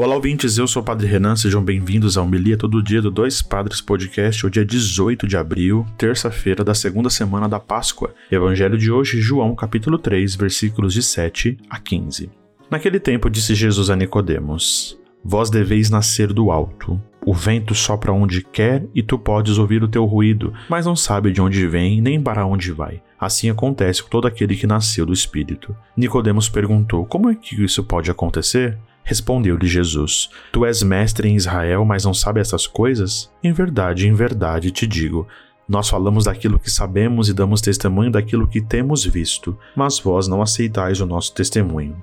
Olá, ouvintes. Eu sou o Padre Renan. Sejam bem-vindos ao Melia Todo Dia do Dois Padres Podcast. O dia 18 de abril, terça-feira da segunda semana da Páscoa. Evangelho de hoje, João, capítulo 3, versículos de 7 a 15. Naquele tempo disse Jesus a Nicodemos: Vós deveis nascer do alto. O vento sopra onde quer e tu podes ouvir o teu ruído, mas não sabe de onde vem nem para onde vai. Assim acontece com todo aquele que nasceu do Espírito. Nicodemos perguntou: Como é que isso pode acontecer? Respondeu-lhe Jesus: Tu és mestre em Israel, mas não sabe essas coisas? Em verdade, em verdade te digo. Nós falamos daquilo que sabemos e damos testemunho daquilo que temos visto, mas vós não aceitais o nosso testemunho.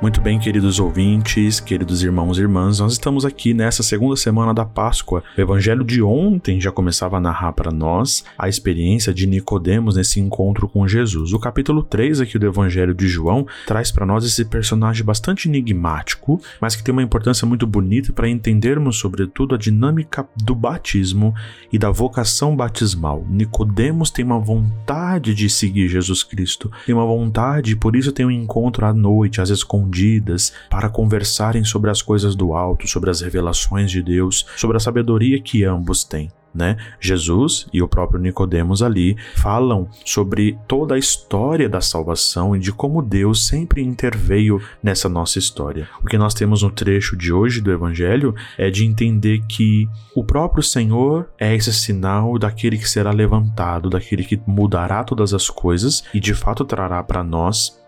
Muito bem, queridos ouvintes, queridos irmãos e irmãs, nós estamos aqui nessa segunda semana da Páscoa. O evangelho de ontem já começava a narrar para nós a experiência de Nicodemos nesse encontro com Jesus. O capítulo 3 aqui do evangelho de João traz para nós esse personagem bastante enigmático, mas que tem uma importância muito bonita para entendermos sobretudo a dinâmica do batismo e da vocação batismal. Nicodemos tem uma vontade de seguir Jesus Cristo, tem uma vontade, por isso tem um encontro à noite, às vezes com escondidas para conversarem sobre as coisas do alto, sobre as revelações de Deus, sobre a sabedoria que ambos têm. Né? Jesus e o próprio Nicodemos ali falam sobre toda a história da salvação e de como Deus sempre interveio nessa nossa história. O que nós temos no trecho de hoje do evangelho é de entender que o próprio Senhor é esse sinal daquele que será levantado, daquele que mudará todas as coisas e de fato trará para nós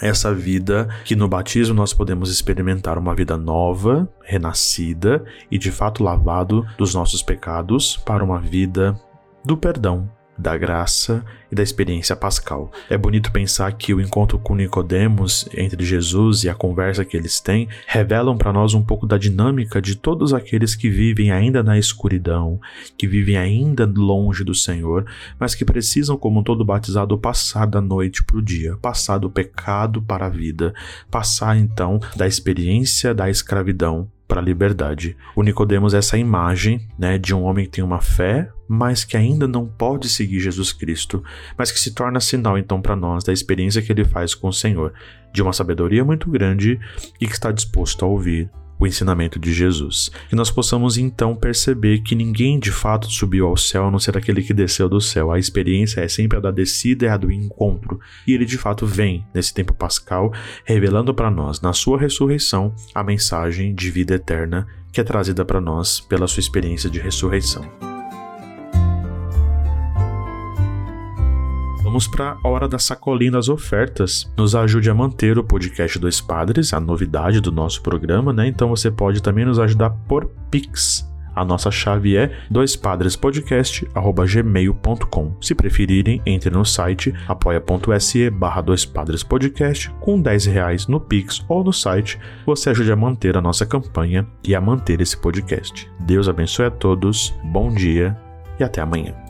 essa vida que no batismo nós podemos experimentar uma vida nova, renascida e de fato lavado dos nossos pecados para uma vida do perdão, da graça e da experiência pascal. É bonito pensar que o encontro com Nicodemos entre Jesus e a conversa que eles têm revelam para nós um pouco da dinâmica de todos aqueles que vivem ainda na escuridão, que vivem ainda longe do Senhor, mas que precisam, como todo batizado, passar da noite para o dia, passar do pecado para a vida, passar então da experiência da escravidão para a liberdade. O Nicodemos é essa imagem, né, de um homem que tem uma fé, mas que ainda não pode seguir Jesus Cristo, mas que se torna sinal então para nós da experiência que ele faz com o Senhor, de uma sabedoria muito grande e que está disposto a ouvir o ensinamento de Jesus. Que nós possamos então perceber que ninguém de fato subiu ao céu a não ser aquele que desceu do céu. A experiência é sempre a da descida e a do encontro. E ele de fato vem nesse tempo pascal, revelando para nós, na sua ressurreição, a mensagem de vida eterna que é trazida para nós pela sua experiência de ressurreição. Vamos para a hora da sacolinha das ofertas. Nos ajude a manter o podcast Dois Padres, a novidade do nosso programa, né? Então você pode também nos ajudar por Pix. A nossa chave é doispadrespodcast@gmail.com. Se preferirem, entre no site apoia.se barra doispadrespodcast com 10 reais no Pix ou no site. Você ajude a manter a nossa campanha e a manter esse podcast. Deus abençoe a todos, bom dia e até amanhã.